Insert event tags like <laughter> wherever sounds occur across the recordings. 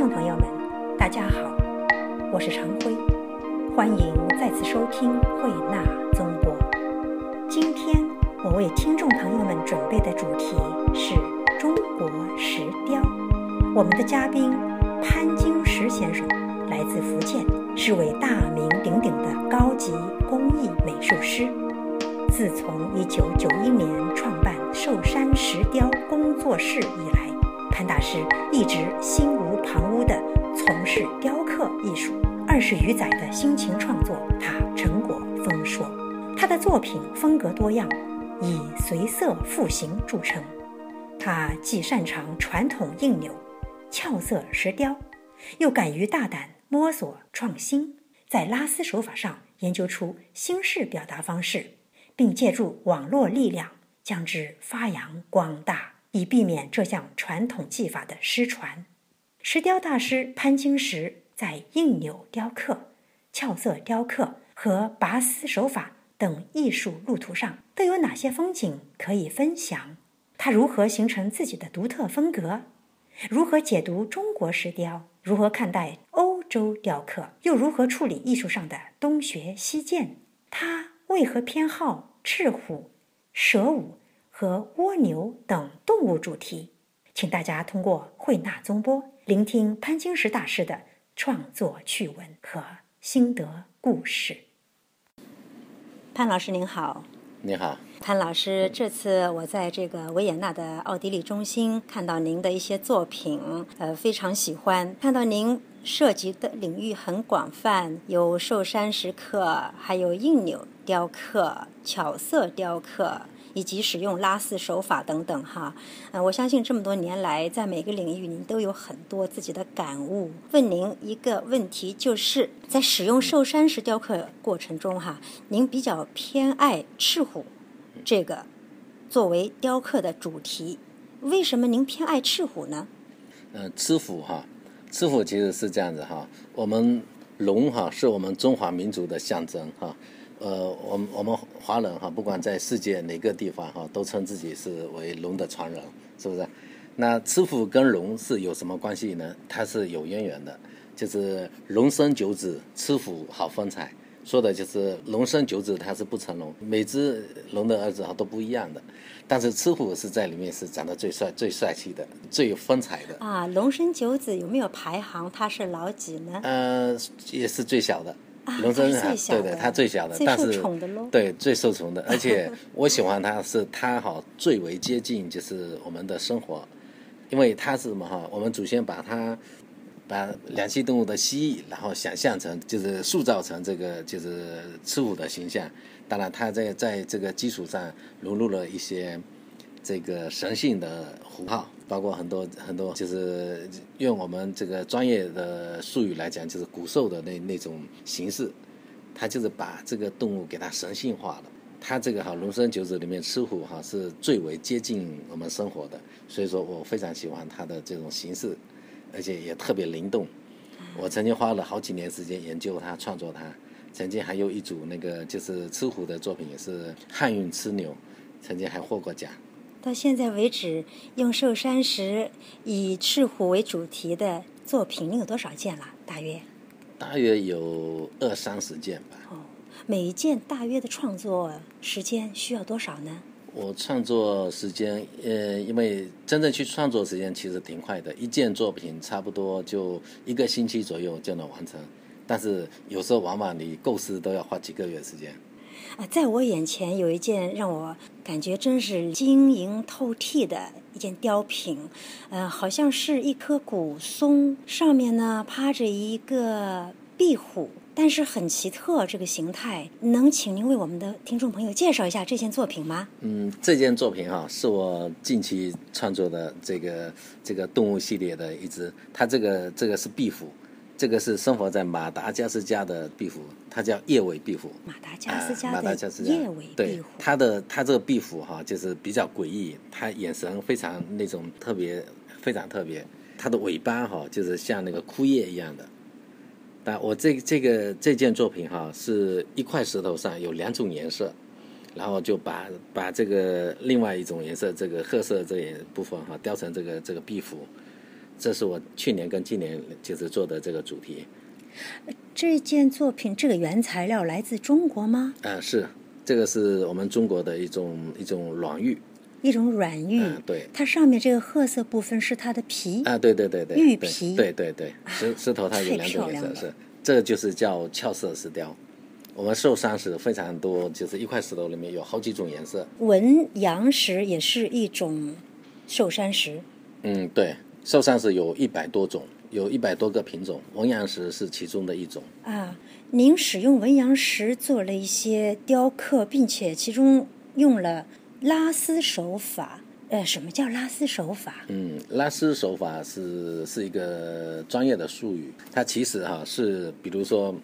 听众朋友们，大家好，我是常辉，欢迎再次收听慧纳综播。今天我为听众朋友们准备的主题是中国石雕。我们的嘉宾潘金石先生来自福建，是位大名鼎鼎的高级工艺美术师。自从1991年创办寿山石雕工作室以来，潘大师一直心无旁骛地从事雕刻艺术。二十余载的辛勤创作，他成果丰硕。他的作品风格多样，以随色复形著称。他既擅长传统硬扭、俏色石雕，又敢于大胆摸索创新，在拉丝手法上研究出新式表达方式，并借助网络力量将之发扬光大。以避免这项传统技法的失传，石雕大师潘金石在硬扭雕刻、俏色雕刻和拔丝手法等艺术路途上都有哪些风景可以分享？他如何形成自己的独特风格？如何解读中国石雕？如何看待欧洲雕刻？又如何处理艺术上的东学西渐？他为何偏好赤虎、蛇舞？和蜗牛等动物主题，请大家通过慧纳综播聆听潘金石大师的创作趣闻和心得故事。潘老师您好，你好，潘老师，这次我在这个维也纳的奥地利中心看到您的一些作品，呃，非常喜欢。看到您涉及的领域很广泛，有寿山石刻，还有硬钮雕刻、巧色雕刻。以及使用拉丝手法等等哈，嗯，我相信这么多年来，在每个领域您都有很多自己的感悟。问您一个问题，就是在使用寿山石雕刻过程中哈，您比较偏爱赤虎这个作为雕刻的主题，为什么您偏爱赤虎呢？嗯，赤虎哈，赤虎其实是这样子哈，我们龙哈是我们中华民族的象征哈。呃，我们我们华人哈，不管在世界哪个地方哈，都称自己是为龙的传人，是不是？那吃虎跟龙是有什么关系呢？它是有渊源的，就是龙生九子，吃虎好风采，说的就是龙生九子，它是不成龙，每只龙的儿子哈都不一样的，但是吃虎是在里面是长得最帅、最帅气的、最有风采的。啊，龙生九子有没有排行？它是老几呢？呃，也是最小的。龙生啊，对对，他最小的，但是对最受宠的，而且 <laughs> 我喜欢他是他好最为接近就是我们的生活，因为他是什么哈？我们祖先把他把两栖动物的蜥蜴，然后想象成就是塑造成这个就是赤虎的形象，当然他在在这个基础上融入了一些这个神性的符号。包括很多很多，就是用我们这个专业的术语来讲，就是古兽的那那种形式，它就是把这个动物给它神性化了。它这个哈龙生九子里面赤虎哈是最为接近我们生活的，所以说我非常喜欢它的这种形式，而且也特别灵动。我曾经花了好几年时间研究它、创作它。曾经还有一组那个就是吃虎的作品，也是汉运吃牛，曾经还获过奖。到现在为止，用寿山石以赤虎为主题的作品，你有多少件了？大约？大约有二三十件吧。哦，每一件大约的创作时间需要多少呢？我创作时间，呃，因为真正去创作时间其实挺快的，一件作品差不多就一个星期左右就能完成，但是有时候往往你构思都要花几个月时间。啊，在我眼前有一件让我感觉真是晶莹透剔的一件雕品，呃，好像是一棵古松，上面呢趴着一个壁虎，但是很奇特这个形态。能请您为我们的听众朋友介绍一下这件作品吗？嗯，这件作品哈是我近期创作的这个这个动物系列的一只，它这个这个是壁虎。这个是生活在马达加斯加的壁虎，它叫叶尾壁虎。马达加斯加的叶尾壁虎。对，它的它这个壁虎哈，就是比较诡异，它眼神非常那种特别，非常特别。它的尾巴哈，就是像那个枯叶一样的。但我这这个这件作品哈，是一块石头上有两种颜色，然后就把把这个另外一种颜色，这个褐色这一部分哈，雕成这个这个壁虎。这是我去年跟今年就是做的这个主题。这件作品这个原材料来自中国吗？啊，是，这个是我们中国的一种一种软玉。一种软玉，对，它上面这个褐色部分是它的皮啊，对对对对，玉皮，对对对，石石头它有两种颜色，是这个就是叫俏色石雕。我们寿山石非常多，就是一块石头里面有好几种颜色。文阳石也是一种寿山石。嗯，对，寿山石有一百多种，有一百多个品种，文阳石是其中的一种。啊，您使用文阳石做了一些雕刻，并且其中用了。拉丝手法，呃，什么叫拉丝手法？嗯，拉丝手法是是一个专业的术语。它其实哈是，比如说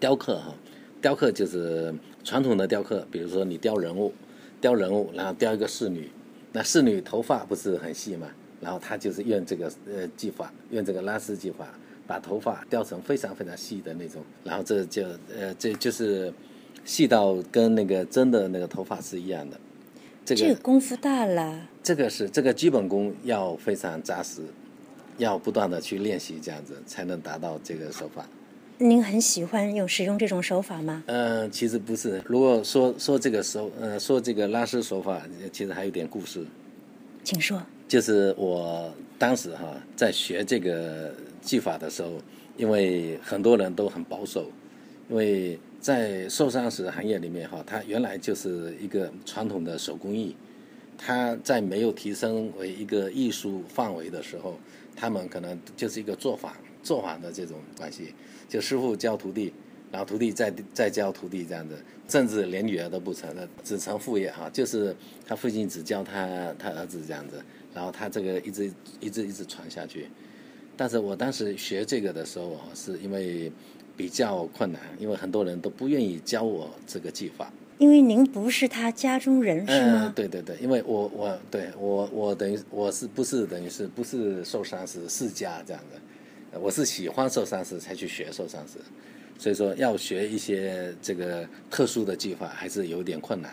雕刻哈，雕刻就是传统的雕刻，比如说你雕人物，雕人物，然后雕一个侍女，那侍女头发不是很细嘛，然后他就是用这个呃技法，用这个拉丝技法，把头发雕成非常非常细的那种，然后这就呃这就是细到跟那个真的那个头发是一样的。这个功夫大了，这个是这个基本功要非常扎实，要不断的去练习，这样子才能达到这个手法。您很喜欢用使用这种手法吗？呃，其实不是。如果说说这个手，呃，说这个拉丝手法，其实还有点故事。请说。就是我当时哈在学这个技法的时候，因为很多人都很保守，因为。在寿山石行业里面，哈，它原来就是一个传统的手工艺，它在没有提升为一个艺术范围的时候，他们可能就是一个做法做法的这种关系，就师傅教徒弟，然后徒弟再再教徒弟这样子，甚至连女儿都不成了，只成父业哈，就是他父亲只教他他儿子这样子，然后他这个一直一直一直传下去。但是我当时学这个的时候，是因为。比较困难，因为很多人都不愿意教我这个技法。因为您不是他家中人是吗？对对对，因为我我对我我等于我是不是等于是不是受伤是世家这样的，我是喜欢受伤时才去学受伤时，所以说要学一些这个特殊的技法还是有点困难。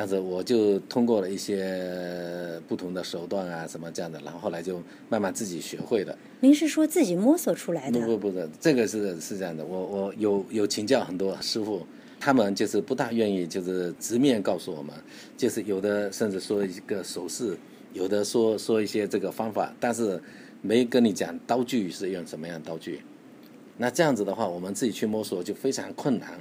但是我就通过了一些不同的手段啊，什么这样的，然后后来就慢慢自己学会了。您是说自己摸索出来的？不不不是，这个是是这样的。我我有有请教很多师傅，他们就是不大愿意就是直面告诉我们，就是有的甚至说一个手势，有的说说一些这个方法，但是没跟你讲刀具是用什么样刀具。那这样子的话，我们自己去摸索就非常困难。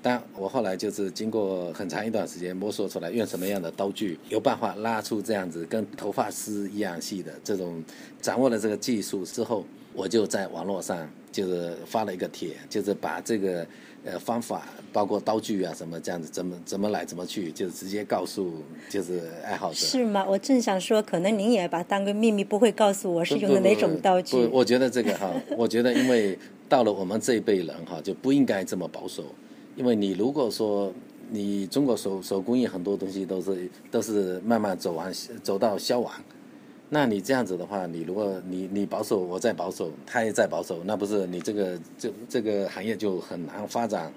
但我后来就是经过很长一段时间摸索出来，用什么样的刀具有办法拉出这样子跟头发丝一样细的这种，掌握了这个技术之后，我就在网络上就是发了一个帖，就是把这个呃方法，包括刀具啊什么这样子，怎么怎么来怎么去，就直接告诉就是爱好者。是吗？我正想说，可能您也把当个秘密，不会告诉我是用的哪种刀具。不，我觉得这个哈，我觉得因为到了我们这一辈人哈，就不应该这么保守。因为你如果说你中国手手工艺很多东西都是都是慢慢走完走到消亡，那你这样子的话，你如果你你保守，我再保守，他也在保守，那不是你这个这这个行业就很难发展。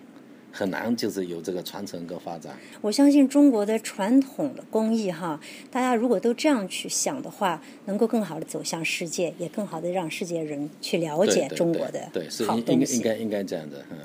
很难，就是有这个传承跟发展。我相信中国的传统的工艺哈，大家如果都这样去想的话，能够更好的走向世界，也更好的让世界人去了解中国的对，是应应应该应该这样的。嗯，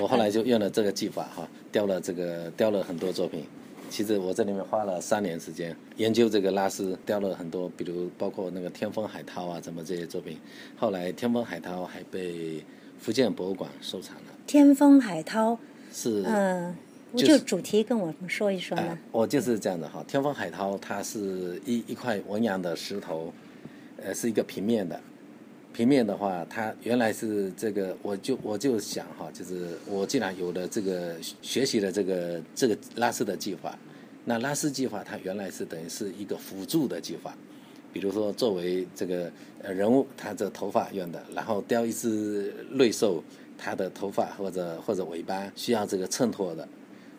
我后来就用了这个技法哈，雕了这个雕了很多作品。其实我这里面花了三年时间研究这个拉丝，雕了很多，比如包括那个天风海涛啊，什么这些作品。后来天风海涛还被福建博物馆收藏了。天风海涛。是，嗯，就主题跟我们说一说呢。我就是这样的哈，天风海涛它是一一块文阳的石头，呃，是一个平面的。平面的话，它原来是这个，我就我就想哈，就是我既然有了这个学习了这个这个拉丝的技法，那拉丝计划它原来是等于是一个辅助的技法，比如说作为这个呃人物，他这头发用的，然后雕一只瑞兽。它的头发或者或者尾巴需要这个衬托的，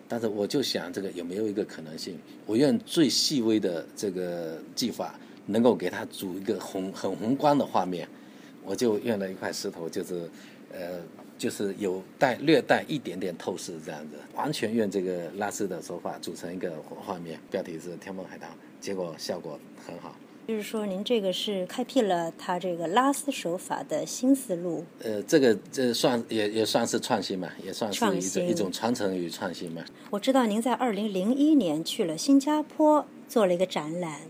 但是我就想这个有没有一个可能性，我用最细微的这个技法，能够给它组一个宏很宏观的画面，我就用了一块石头，就是呃就是有带略带一点点透视这样子，完全用这个拉丝的手法组成一个画面，标题是天梦海棠，结果效果很好。就是说，您这个是开辟了他这个拉丝手法的新思路。呃，这个这算也也算是创新嘛，也算是一种一种传承与创新嘛。我知道您在二零零一年去了新加坡做了一个展览，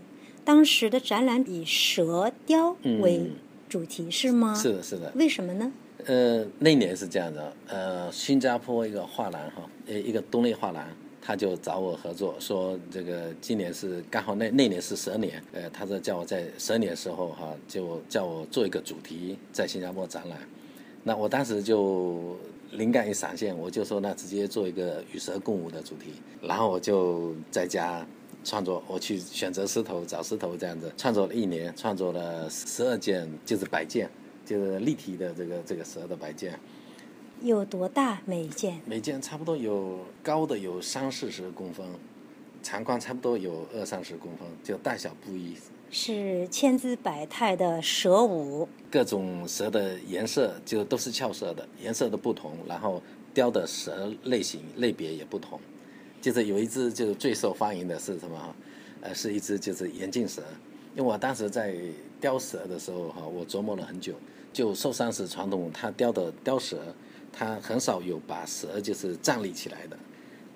当时的展览以蛇雕为主题，是吗？是的，是的。为什么呢？呃，那年是这样的，呃，新加坡一个画廊哈，呃，一个东立画廊。他就找我合作，说这个今年是刚好那那年是蛇年，呃，他说叫我在蛇年时候哈，就叫我做一个主题在新加坡展览。那我当时就灵感一闪现，我就说那直接做一个与蛇共舞的主题。然后我就在家创作，我去选择石头，找石头这样子创作了一年，创作了十二件，就是摆件，就是立体的这个这个蛇的摆件。有多大每一件？每件差不多有高的有三四十公分，长宽差不多有二三十公分，就大小不一。是千姿百态的蛇舞，各种蛇的颜色就都是俏色的，颜色的不同，然后雕的蛇类型类别也不同。就是有一只就是最受欢迎的是什么？呃，是一只就是眼镜蛇。因为我当时在雕蛇的时候哈，我琢磨了很久，就寿山石传统，它雕的雕蛇。它很少有把蛇就是站立起来的，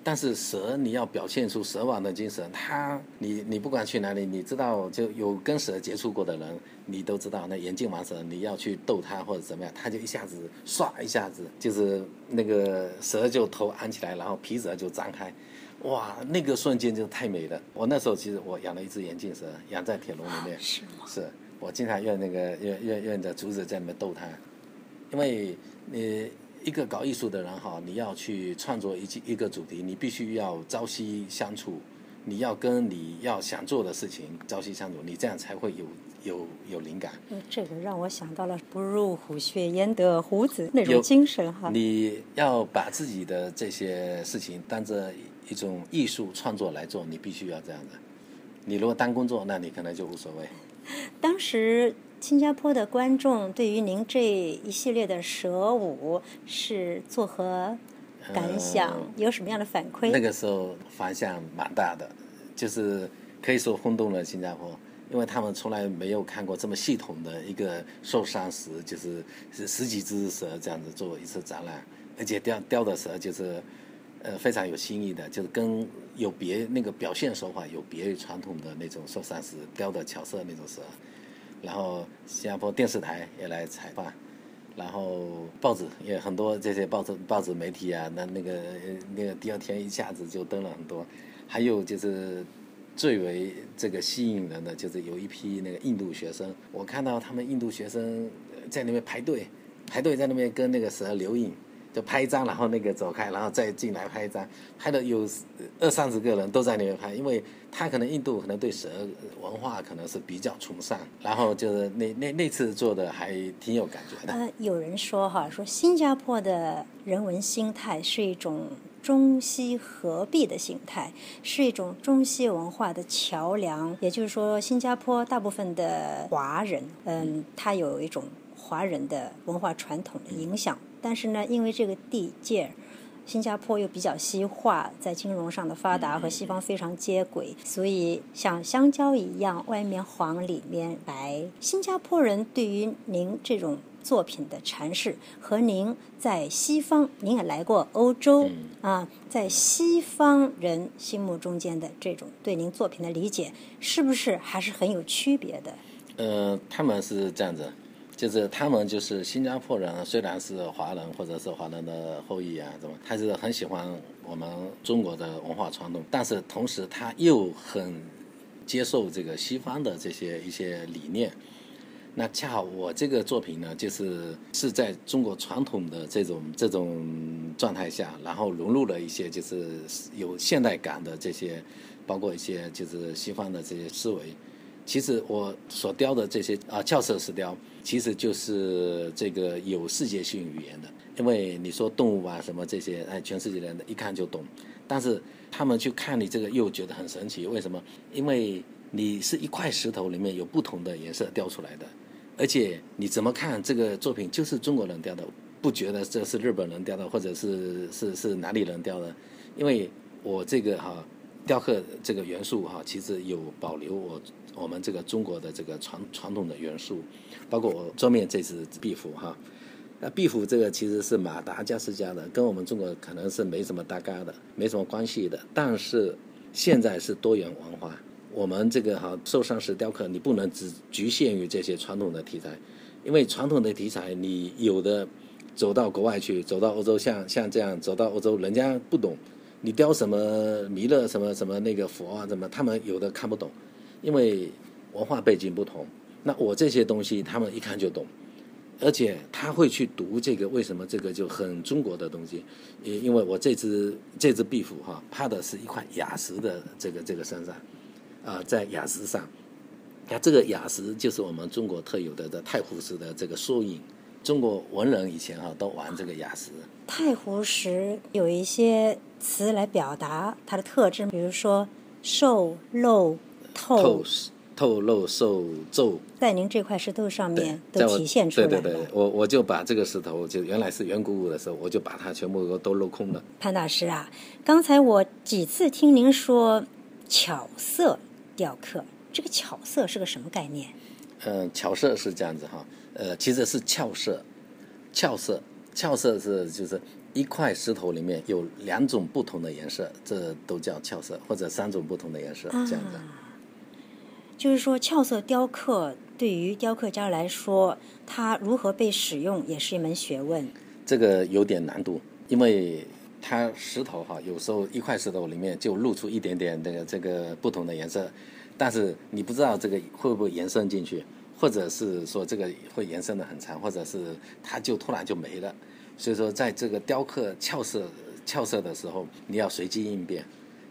但是蛇你要表现出蛇王的精神，它你你不管去哪里，你知道就有跟蛇接触过的人，你都知道那眼镜王蛇，你要去逗它或者怎么样，它就一下子唰一下子就是那个蛇就头昂起来，然后皮褶就张开，哇，那个瞬间就太美了。我那时候其实我养了一只眼镜蛇，养在铁笼里面，是吗？是我经常用那个用用用着竹子在里面逗它，因为你。一个搞艺术的人哈，你要去创作一一个主题，你必须要朝夕相处，你要跟你要想做的事情朝夕相处，你这样才会有有有灵感。嗯，这个让我想到了“不入虎穴焉得虎子”那种精神哈。你要把自己的这些事情当着一种艺术创作来做，你必须要这样的。你如果当工作，那你可能就无所谓。当时。新加坡的观众对于您这一系列的蛇舞是作何感想？有什么样的反馈？那个时候反响蛮大的，就是可以说轰动了新加坡，因为他们从来没有看过这么系统的一个受伤时，就是是十几只蛇这样子做一次展览，而且雕雕的蛇就是呃非常有新意的，就是跟有别那个表现手法有别于传统的那种受伤时雕的巧色那种蛇。然后新加坡电视台也来采访，然后报纸也很多，这些报纸报纸媒体啊，那那个那个第二天一下子就登了很多。还有就是最为这个吸引人的，就是有一批那个印度学生，我看到他们印度学生在那边排队，排队在那边跟那个蛇留影。就拍一张，然后那个走开，然后再进来拍一张，拍的有二三十个人都在那边拍，因为他可能印度可能对蛇文化可能是比较崇尚，然后就是那那那次做的还挺有感觉的。呃，有人说哈，说新加坡的人文心态是一种中西合璧的心态，是一种中西文化的桥梁。也就是说，新加坡大部分的华人，嗯，他有一种华人的文化传统的影响。但是呢，因为这个地界，新加坡又比较西化，在金融上的发达和西方非常接轨，所以像香蕉一样，外面黄里面白。新加坡人对于您这种作品的阐释，和您在西方，您也来过欧洲啊，在西方人心目中间的这种对您作品的理解，是不是还是很有区别的？呃，他们是这样子。就是他们就是新加坡人，虽然是华人或者是华人的后裔啊，怎么，他是很喜欢我们中国的文化传统，但是同时他又很接受这个西方的这些一些理念。那恰好我这个作品呢，就是是在中国传统的这种这种状态下，然后融入了一些就是有现代感的这些，包括一些就是西方的这些思维。其实我所雕的这些啊俏色石雕，其实就是这个有世界性语言的。因为你说动物啊什么这些，哎，全世界人一看就懂。但是他们去看你这个，又觉得很神奇。为什么？因为你是一块石头里面有不同的颜色雕出来的，而且你怎么看这个作品就是中国人雕的，不觉得这是日本人雕的，或者是是是哪里人雕的？因为我这个哈。雕刻这个元素哈，其实有保留我我们这个中国的这个传传统的元素，包括我桌面这只壁虎哈，那壁虎这个其实是马达加斯加的，跟我们中国可能是没什么搭嘎的，没什么关系的。但是现在是多元文化，我们这个哈受伤石雕刻，你不能只局限于这些传统的题材，因为传统的题材你有的走到国外去，走到欧洲，像像这样走到欧洲，人家不懂。你雕什么弥勒什么什么那个佛啊，怎么他们有的看不懂，因为文化背景不同。那我这些东西他们一看就懂，而且他会去读这个为什么这个就很中国的东西。因因为我这只这只壁虎哈，趴的是一块雅石的这个这个身上，啊，在雅石上，那这个雅石就是我们中国特有的的太湖石的这个缩影。中国文人以前哈都玩这个雅石。太湖石有一些词来表达它的特征，比如说瘦、肉、透、透露、受、皱，在您这块石头上面都体现出来了。对对对，我我就把这个石头，就原来是圆鼓鼓的时候，我就把它全部都镂空了。潘大师啊，刚才我几次听您说巧色雕刻，这个巧色是个什么概念？嗯，巧色是这样子哈。呃，其实是俏色，俏色，俏色是就是一块石头里面有两种不同的颜色，这都叫俏色，或者三种不同的颜色这样子。就是说，俏色雕刻对于雕刻家来说，它如何被使用也是一门学问。这个有点难度，因为它石头哈，有时候一块石头里面就露出一点点这个这个不同的颜色，但是你不知道这个会不会延伸进去。或者是说这个会延伸的很长，或者是它就突然就没了。所以说，在这个雕刻俏色俏色的时候，你要随机应变。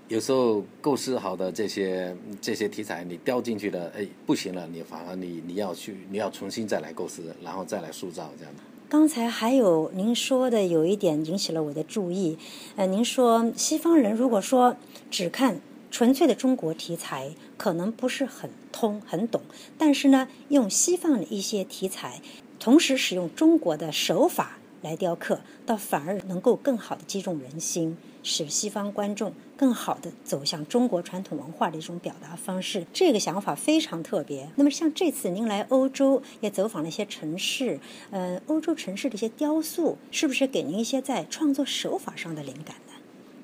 有时候构思好的这些这些题材，你雕进去了，哎，不行了，你反而你你要去你要重新再来构思，然后再来塑造这样的。刚才还有您说的有一点引起了我的注意，呃，您说西方人如果说只看。纯粹的中国题材可能不是很通很懂，但是呢，用西方的一些题材，同时使用中国的手法来雕刻，倒反而能够更好的击中人心，使西方观众更好的走向中国传统文化的一种表达方式。这个想法非常特别。那么，像这次您来欧洲也走访了一些城市，呃，欧洲城市的一些雕塑，是不是给您一些在创作手法上的灵感呢？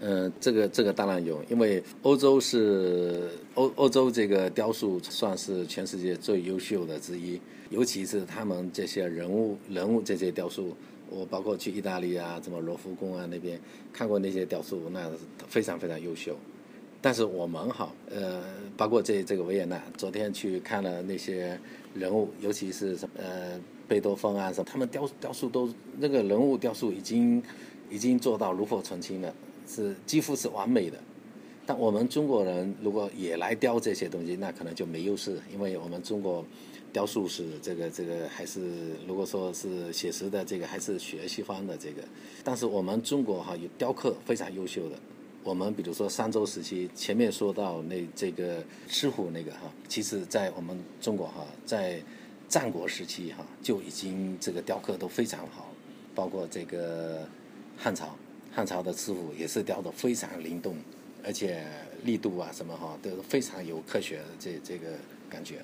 嗯，这个这个当然有，因为欧洲是欧欧洲这个雕塑算是全世界最优秀的之一，尤其是他们这些人物人物这些雕塑，我包括去意大利啊，什么罗浮宫啊那边看过那些雕塑，那非常非常优秀。但是我们哈，呃，包括这这个维也纳，昨天去看了那些人物，尤其是什呃贝多芬啊什么，他们雕雕塑都那个人物雕塑已经已经做到炉火纯青了。是几乎是完美的，但我们中国人如果也来雕这些东西，那可能就没优势，因为我们中国雕塑是这个这个还是如果说是写实的这个还是学西方的这个，但是我们中国哈有雕刻非常优秀的，我们比如说商周时期前面说到那这个石虎那个哈，其实在我们中国哈在战国时期哈就已经这个雕刻都非常好，包括这个汉朝。汉朝的师傅也是雕的非常灵动，而且力度啊什么哈都非常有科学的这这个感觉。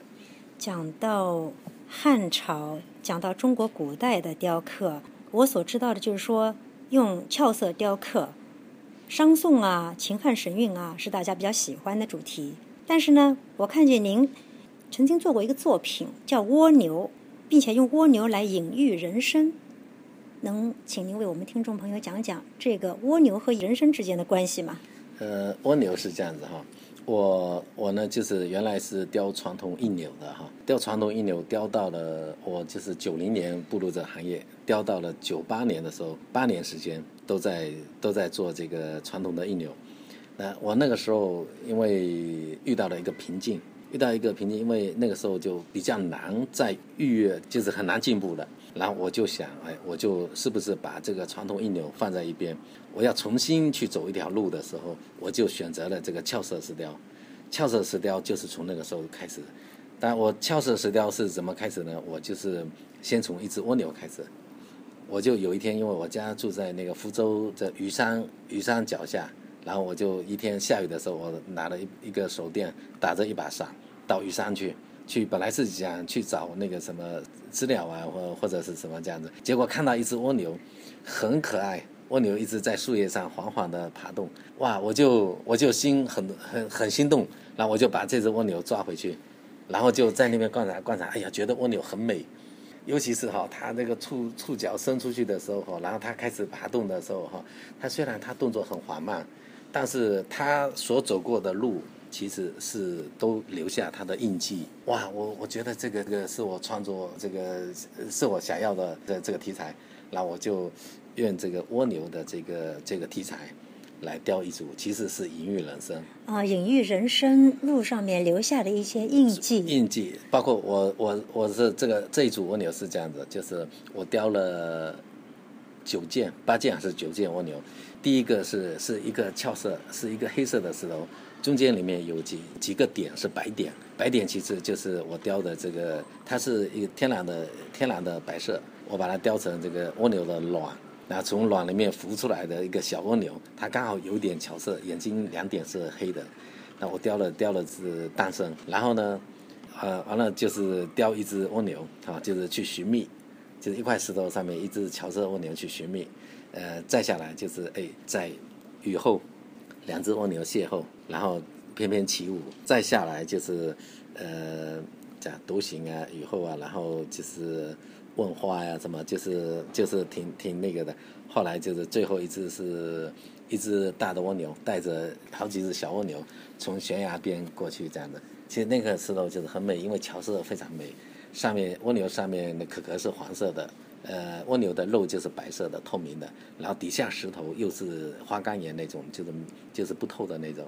讲到汉朝，讲到中国古代的雕刻，我所知道的就是说用俏色雕刻，商宋啊、秦汉神韵啊是大家比较喜欢的主题。但是呢，我看见您曾经做过一个作品叫蜗牛，并且用蜗牛来隐喻人生。能请您为我们听众朋友讲讲这个蜗牛和人生之间的关系吗？呃，蜗牛是这样子哈，我我呢就是原来是雕传统印钮的哈，雕传统印钮雕到了我就是九零年步入这行业，雕到了九八年的时候，八年时间都在都在做这个传统的印钮。那我那个时候因为遇到了一个瓶颈，遇到一个瓶颈，因为那个时候就比较难再预约，就是很难进步的。然后我就想，哎，我就是不是把这个传统印钮放在一边，我要重新去走一条路的时候，我就选择了这个俏色石雕。俏色石雕就是从那个时候开始。但我俏色石雕是怎么开始呢？我就是先从一只蜗牛开始。我就有一天，因为我家住在那个福州的虞山虞山脚下，然后我就一天下雨的时候，我拿了一一个手电，打着一把伞，到虞山去，去本来是想去找那个什么知了啊，或或者是什么这样子，结果看到一只蜗牛，很可爱，蜗牛一直在树叶上缓缓地爬动，哇，我就我就心很很很心动，然后我就把这只蜗牛抓回去，然后就在那边观察观察，哎呀，觉得蜗牛很美。尤其是哈，它那个触触角伸出去的时候哈，然后它开始爬动的时候哈，它虽然它动作很缓慢，但是它所走过的路其实是都留下它的印记。哇，我我觉得这个这个是我创作这个是我想要的的这个题材，那我就用这个蜗牛的这个这个题材。来雕一组，其实是隐喻人生啊，隐喻人生路上面留下的一些印记。印记包括我，我我是这个这一组蜗牛是这样子，就是我雕了九件、八件还是九件蜗牛。第一个是是一个俏色，是一个黑色的石头，中间里面有几几个点是白点，白点其实就是我雕的这个，它是一个天然的天然的白色，我把它雕成这个蜗牛的卵。那从卵里面孵出来的一个小蜗牛，它刚好有点巧色，眼睛两点是黑的。那我雕了雕了是诞生，然后呢，呃，完了就是雕一只蜗牛啊，就是去寻觅，就是一块石头上面一只巧色蜗牛去寻觅。呃，再下来就是哎，在雨后，两只蜗牛邂逅，然后翩翩起舞。再下来就是呃，讲独行啊，雨后啊，然后就是。问花呀，什么就是就是挺挺那个的。后来就是最后一只是一只大的蜗牛，带着好几只小蜗牛从悬崖边过去这样的。其实那个石头就是很美，因为桥色非常美。上面蜗牛上面的壳壳是黄色的，呃，蜗牛的肉就是白色的透明的，然后底下石头又是花岗岩那种，就是就是不透的那种。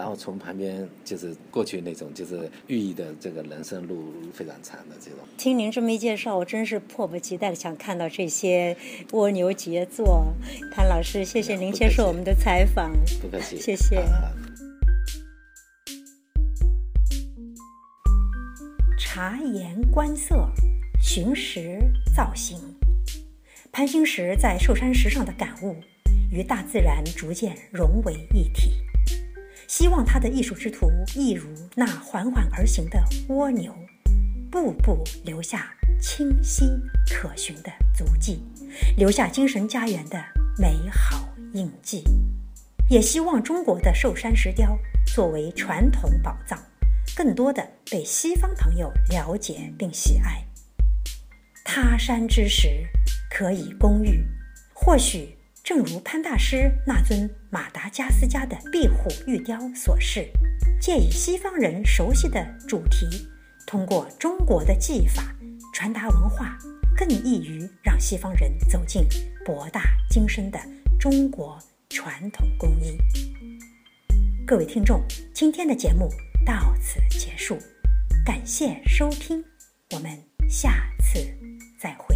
然后从旁边就是过去那种，就是寓意的这个人生路非常长的这种。听您这么一介绍，我真是迫不及待的想看到这些蜗牛杰作。谭老师，谢谢您接受我们的采访。不客气，谢谢。察言观色，寻石造型。潘兴石在寿山石上的感悟，与大自然逐渐融为一体。希望他的艺术之途一如那缓缓而行的蜗牛，步步留下清晰可寻的足迹，留下精神家园的美好印记。也希望中国的寿山石雕作为传统宝藏，更多的被西方朋友了解并喜爱。他山之石可以攻玉，或许。正如潘大师那尊马达加斯加的壁虎玉雕所示，借以西方人熟悉的主题，通过中国的技法传达文化，更易于让西方人走进博大精深的中国传统工艺。各位听众，今天的节目到此结束，感谢收听，我们下次再会。